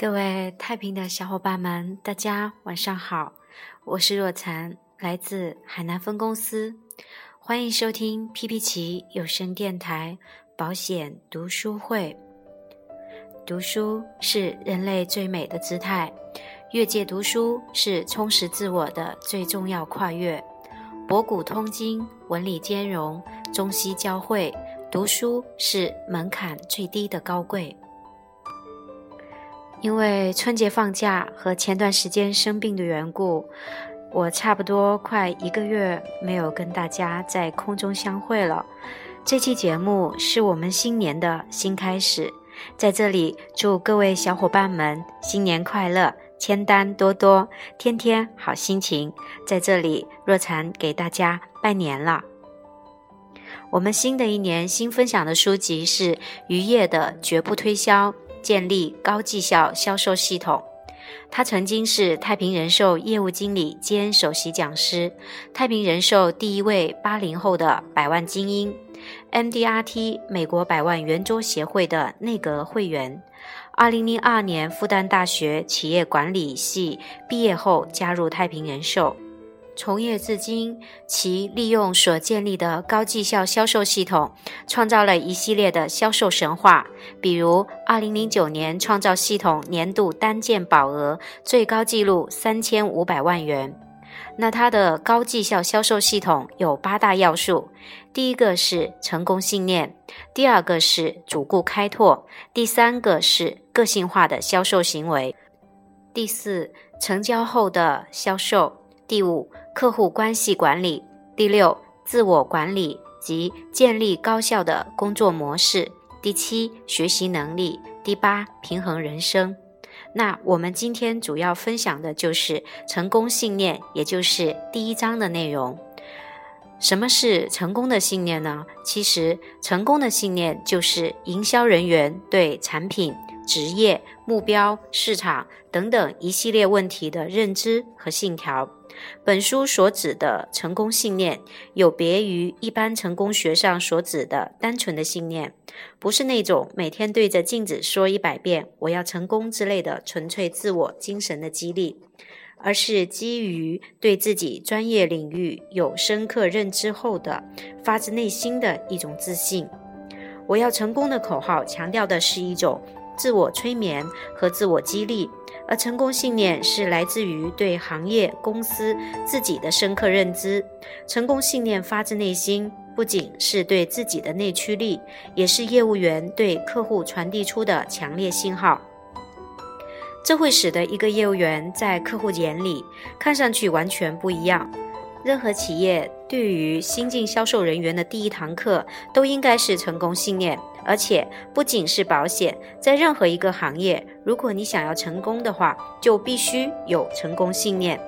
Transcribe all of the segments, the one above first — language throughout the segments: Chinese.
各位太平的小伙伴们，大家晚上好，我是若禅，来自海南分公司，欢迎收听 P P 奇有声电台保险读书会。读书是人类最美的姿态，越界读书是充实自我的最重要跨越。博古通今，文理兼容，中西交汇，读书是门槛最低的高贵。因为春节放假和前段时间生病的缘故，我差不多快一个月没有跟大家在空中相会了。这期节目是我们新年的新开始，在这里祝各位小伙伴们新年快乐，签单多多，天天好心情。在这里，若禅给大家拜年了。我们新的一年新分享的书籍是渔业的《绝不推销》。建立高绩效销售系统。他曾经是太平人寿业务经理兼首席讲师，太平人寿第一位八零后的百万精英，MDRT 美国百万圆桌协会的内阁会员。二零零二年复旦大学企业管理系毕业后，加入太平人寿。从业至今，其利用所建立的高绩效销售系统，创造了一系列的销售神话。比如，2009年创造系统年度单件保额最高纪录三千五百万元。那它的高绩效销售系统有八大要素：第一个是成功信念，第二个是主顾开拓，第三个是个性化的销售行为，第四成交后的销售。第五，客户关系管理；第六，自我管理及建立高效的工作模式；第七，学习能力；第八，平衡人生。那我们今天主要分享的就是成功信念，也就是第一章的内容。什么是成功的信念呢？其实，成功的信念就是营销人员对产品、职业、目标、市场等等一系列问题的认知和信条。本书所指的成功信念，有别于一般成功学上所指的单纯的信念，不是那种每天对着镜子说一百遍“我要成功”之类的纯粹自我精神的激励，而是基于对自己专业领域有深刻认知后的发自内心的一种自信。我要成功的口号强调的是一种自我催眠和自我激励。而成功信念是来自于对行业、公司自己的深刻认知。成功信念发自内心，不仅是对自己的内驱力，也是业务员对客户传递出的强烈信号。这会使得一个业务员在客户眼里看上去完全不一样。任何企业对于新进销售人员的第一堂课，都应该是成功信念。而且不仅是保险，在任何一个行业，如果你想要成功的话，就必须有成功信念。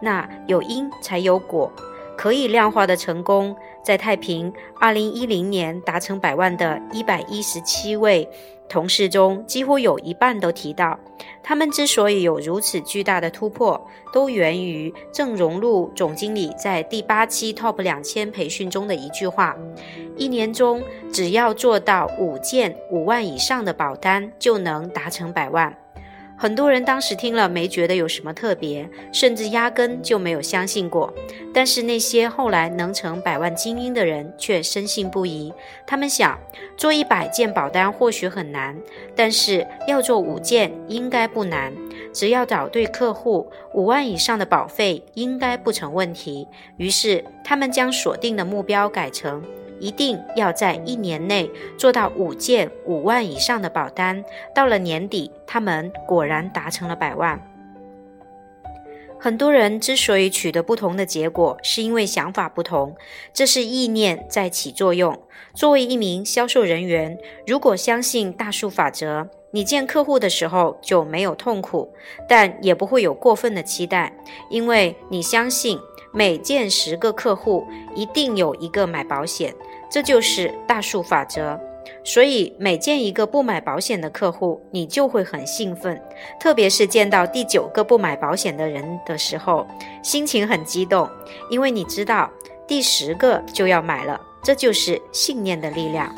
那有因才有果，可以量化的成功，在太平二零一零年达成百万的一百一十七位。同事中几乎有一半都提到，他们之所以有如此巨大的突破，都源于郑荣禄总经理在第八期 Top 两千培训中的一句话：一年中只要做到五件五万以上的保单，就能达成百万。很多人当时听了没觉得有什么特别，甚至压根就没有相信过。但是那些后来能成百万精英的人却深信不疑。他们想，做一百件保单或许很难，但是要做五件应该不难。只要找对客户，五万以上的保费应该不成问题。于是他们将锁定的目标改成。一定要在一年内做到五件五万以上的保单。到了年底，他们果然达成了百万。很多人之所以取得不同的结果，是因为想法不同，这是意念在起作用。作为一名销售人员，如果相信大数法则，你见客户的时候就没有痛苦，但也不会有过分的期待，因为你相信。每见十个客户，一定有一个买保险，这就是大数法则。所以每见一个不买保险的客户，你就会很兴奋，特别是见到第九个不买保险的人的时候，心情很激动，因为你知道第十个就要买了。这就是信念的力量。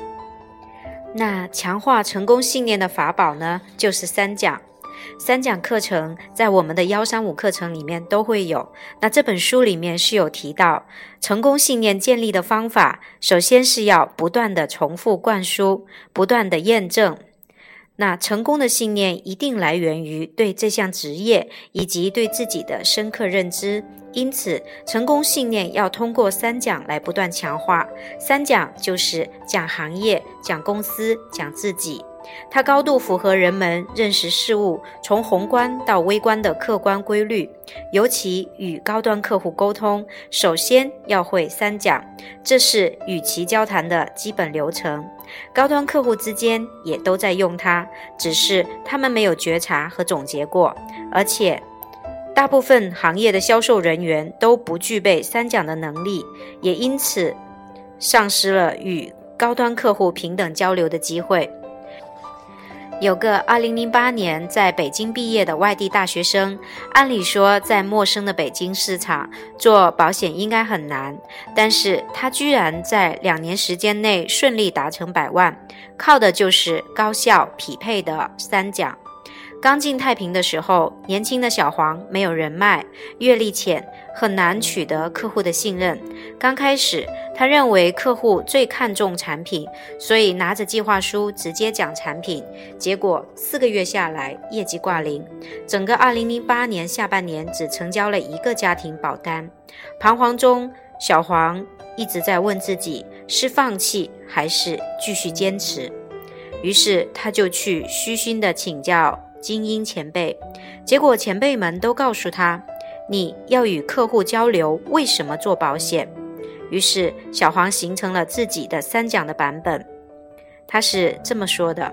那强化成功信念的法宝呢，就是三讲。三讲课程在我们的幺三五课程里面都会有。那这本书里面是有提到成功信念建立的方法，首先是要不断的重复灌输，不断的验证。那成功的信念一定来源于对这项职业以及对自己的深刻认知。因此，成功信念要通过三讲来不断强化。三讲就是讲行业、讲公司、讲自己。它高度符合人们认识事物从宏观到微观的客观规律。尤其与高端客户沟通，首先要会三讲，这是与其交谈的基本流程。高端客户之间也都在用它，只是他们没有觉察和总结过，而且。大部分行业的销售人员都不具备三讲的能力，也因此丧失了与高端客户平等交流的机会。有个2008年在北京毕业的外地大学生，按理说在陌生的北京市场做保险应该很难，但是他居然在两年时间内顺利达成百万，靠的就是高效匹配的三讲。刚进太平的时候，年轻的小黄没有人脉，阅历浅，很难取得客户的信任。刚开始，他认为客户最看重产品，所以拿着计划书直接讲产品。结果四个月下来，业绩挂零，整个2008年下半年只成交了一个家庭保单。彷徨中，小黄一直在问自己：是放弃还是继续坚持？于是他就去虚心的请教。精英前辈，结果前辈们都告诉他：“你要与客户交流，为什么做保险？”于是小黄形成了自己的三讲的版本。他是这么说的：“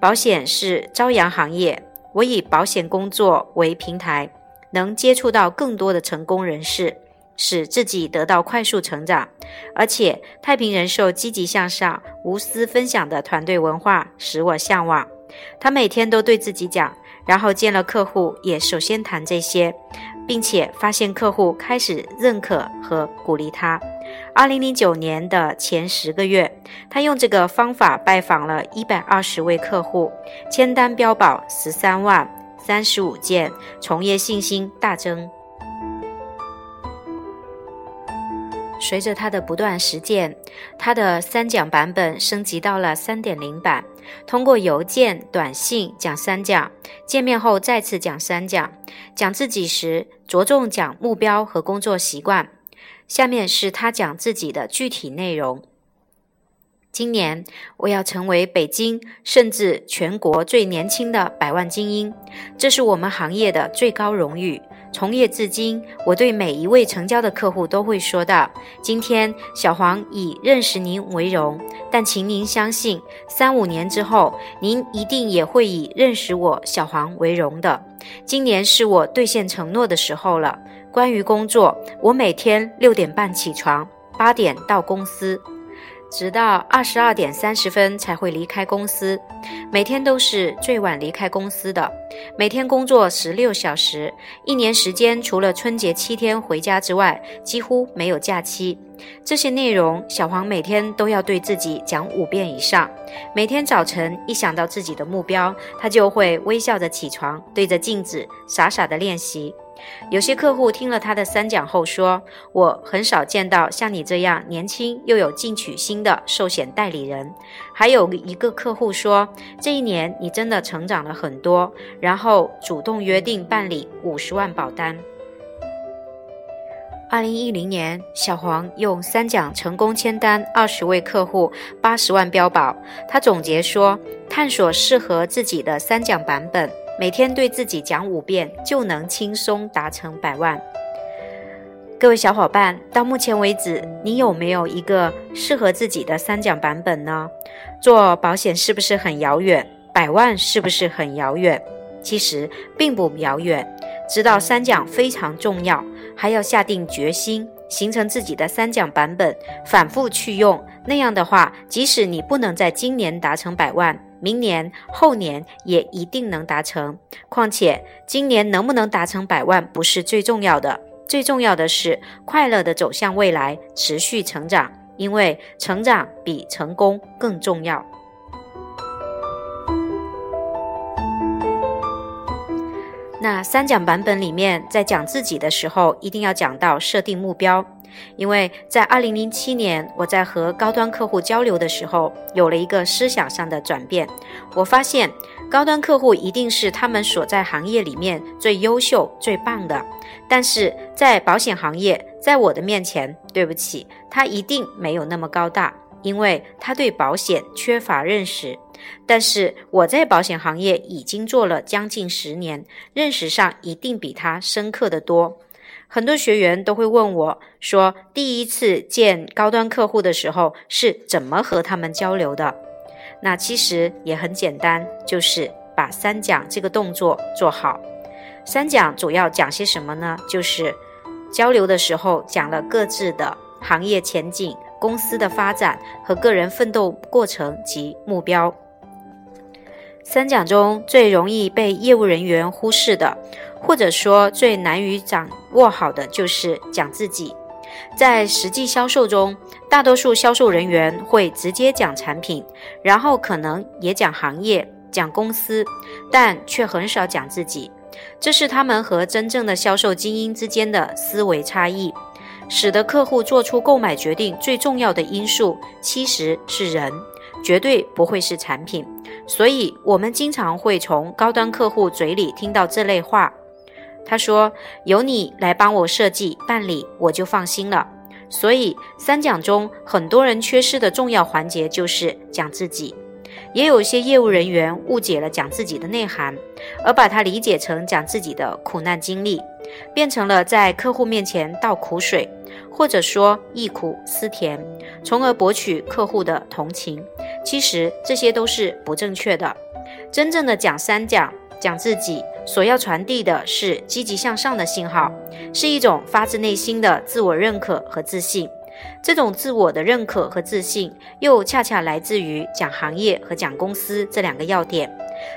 保险是朝阳行业，我以保险工作为平台，能接触到更多的成功人士，使自己得到快速成长。而且太平人寿积极向上、无私分享的团队文化使我向往。”他每天都对自己讲，然后见了客户也首先谈这些，并且发现客户开始认可和鼓励他。二零零九年的前十个月，他用这个方法拜访了一百二十位客户，签单标保十三万三十五件，从业信心大增。随着他的不断实践，他的三讲版本升级到了三点零版。通过邮件、短信讲三讲，见面后再次讲三讲。讲自己时，着重讲目标和工作习惯。下面是他讲自己的具体内容：今年我要成为北京甚至全国最年轻的百万精英，这是我们行业的最高荣誉。从业至今，我对每一位成交的客户都会说道：“今天小黄以认识您为荣，但请您相信，三五年之后，您一定也会以认识我小黄为荣的。今年是我兑现承诺的时候了。关于工作，我每天六点半起床，八点到公司。”直到二十二点三十分才会离开公司，每天都是最晚离开公司的。每天工作十六小时，一年时间除了春节七天回家之外，几乎没有假期。这些内容，小黄每天都要对自己讲五遍以上。每天早晨一想到自己的目标，他就会微笑着起床，对着镜子傻傻的练习。有些客户听了他的三讲后说：“我很少见到像你这样年轻又有进取心的寿险代理人。”还有一个客户说：“这一年你真的成长了很多。”然后主动约定办理五十万保单。二零一零年，小黄用三讲成功签单二十位客户八十万标保。他总结说：“探索适合自己的三讲版本。”每天对自己讲五遍，就能轻松达成百万。各位小伙伴，到目前为止，你有没有一个适合自己的三讲版本呢？做保险是不是很遥远？百万是不是很遥远？其实并不遥远。知道三讲非常重要，还要下定决心，形成自己的三讲版本，反复去用。那样的话，即使你不能在今年达成百万，明年、后年也一定能达成。况且，今年能不能达成百万不是最重要的，最重要的是快乐的走向未来，持续成长。因为成长比成功更重要。那三讲版本里面，在讲自己的时候，一定要讲到设定目标，因为在二零零七年，我在和高端客户交流的时候，有了一个思想上的转变。我发现，高端客户一定是他们所在行业里面最优秀、最棒的，但是在保险行业，在我的面前，对不起，他一定没有那么高大，因为他对保险缺乏认识。但是我在保险行业已经做了将近十年，认识上一定比他深刻的多。很多学员都会问我说，第一次见高端客户的时候是怎么和他们交流的？那其实也很简单，就是把三讲这个动作做好。三讲主要讲些什么呢？就是交流的时候讲了各自的行业前景、公司的发展和个人奋斗过程及目标。三讲中最容易被业务人员忽视的，或者说最难于掌握好的，就是讲自己。在实际销售中，大多数销售人员会直接讲产品，然后可能也讲行业、讲公司，但却很少讲自己。这是他们和真正的销售精英之间的思维差异，使得客户做出购买决定最重要的因素其实是人，绝对不会是产品。所以，我们经常会从高端客户嘴里听到这类话。他说：“由你来帮我设计办理，我就放心了。”所以，三讲中很多人缺失的重要环节就是讲自己。也有一些业务人员误解了讲自己的内涵，而把它理解成讲自己的苦难经历，变成了在客户面前倒苦水，或者说忆苦思甜，从而博取客户的同情。其实这些都是不正确的。真正的讲三讲，讲自己所要传递的是积极向上的信号，是一种发自内心的自我认可和自信。这种自我的认可和自信，又恰恰来自于讲行业和讲公司这两个要点。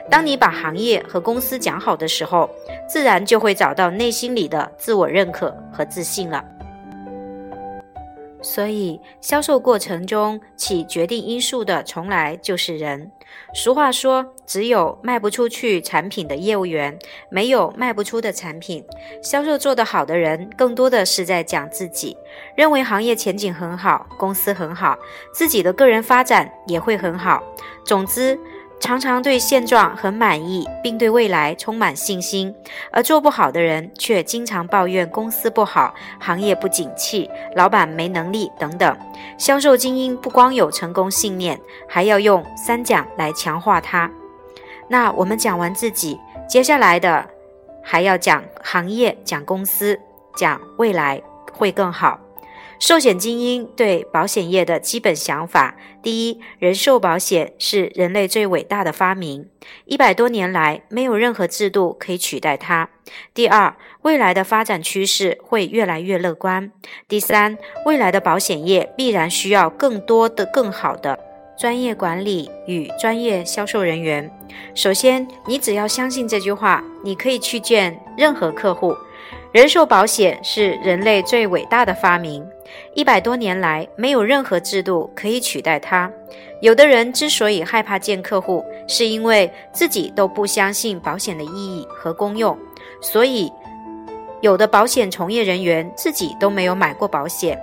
当你把行业和公司讲好的时候，自然就会找到内心里的自我认可和自信了。所以，销售过程中起决定因素的，从来就是人。俗话说，只有卖不出去产品的业务员，没有卖不出的产品。销售做得好的人，更多的是在讲自己，认为行业前景很好，公司很好，自己的个人发展也会很好。总之。常常对现状很满意，并对未来充满信心，而做不好的人却经常抱怨公司不好、行业不景气、老板没能力等等。销售精英不光有成功信念，还要用三讲来强化它。那我们讲完自己，接下来的还要讲行业、讲公司、讲未来会更好。寿险精英对保险业的基本想法：第一，人寿保险是人类最伟大的发明，一百多年来没有任何制度可以取代它；第二，未来的发展趋势会越来越乐观；第三，未来的保险业必然需要更多的、更好的专业管理与专业销售人员。首先，你只要相信这句话，你可以去见任何客户。人寿保险是人类最伟大的发明，一百多年来没有任何制度可以取代它。有的人之所以害怕见客户，是因为自己都不相信保险的意义和功用。所以，有的保险从业人员自己都没有买过保险。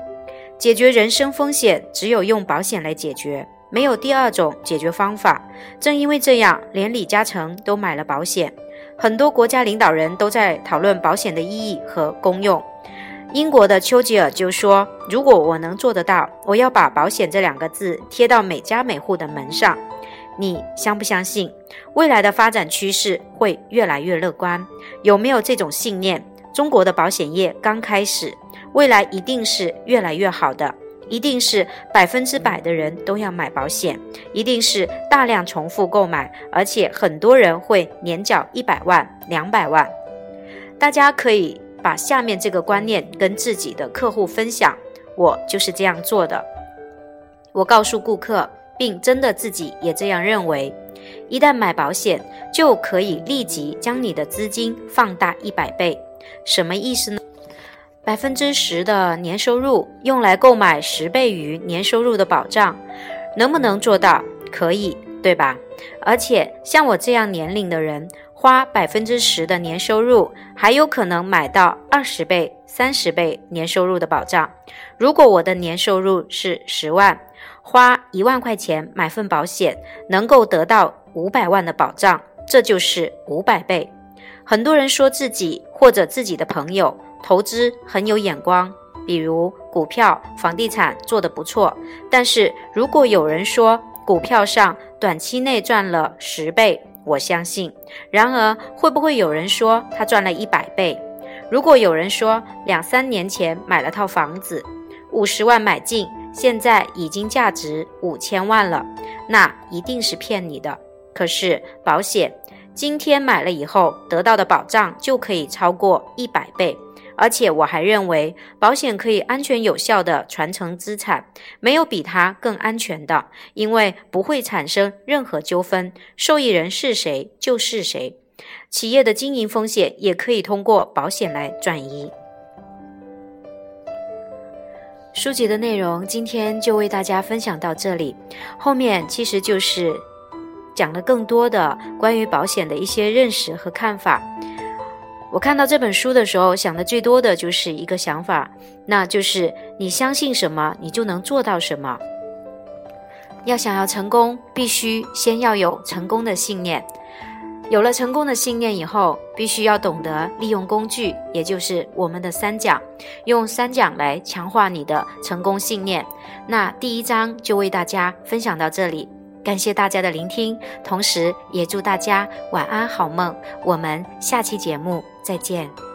解决人生风险，只有用保险来解决，没有第二种解决方法。正因为这样，连李嘉诚都买了保险。很多国家领导人都在讨论保险的意义和功用。英国的丘吉尔就说：“如果我能做得到，我要把保险这两个字贴到每家每户的门上。”你相不相信未来的发展趋势会越来越乐观？有没有这种信念？中国的保险业刚开始，未来一定是越来越好的。一定是百分之百的人都要买保险，一定是大量重复购买，而且很多人会年缴一百万、两百万。大家可以把下面这个观念跟自己的客户分享，我就是这样做的。我告诉顾客，并真的自己也这样认为：一旦买保险，就可以立即将你的资金放大一百倍。什么意思呢？百分之十的年收入用来购买十倍于年收入的保障，能不能做到？可以，对吧？而且像我这样年龄的人，花。百分之十的年收入，还有可能买到二十倍、三十倍年收入的保障。如果我的年收入是十万，花一万块钱买份保险，能够得到五百万的保障，这就是五百倍。很多人说自己或者自己的朋友投资很有眼光，比如股票、房地产做得不错。但是如果有人说股票上短期内赚了十倍，我相信。然而会不会有人说他赚了一百倍？如果有人说两三年前买了套房子，五十万买进，现在已经价值五千万了，那一定是骗你的。可是保险。今天买了以后得到的保障就可以超过一百倍，而且我还认为保险可以安全有效的传承资产，没有比它更安全的，因为不会产生任何纠纷，受益人是谁就是谁。企业的经营风险也可以通过保险来转移。书籍的内容今天就为大家分享到这里，后面其实就是。讲了更多的关于保险的一些认识和看法。我看到这本书的时候，想的最多的就是一个想法，那就是你相信什么，你就能做到什么。要想要成功，必须先要有成功的信念。有了成功的信念以后，必须要懂得利用工具，也就是我们的三讲，用三讲来强化你的成功信念。那第一章就为大家分享到这里。感谢大家的聆听，同时也祝大家晚安好梦。我们下期节目再见。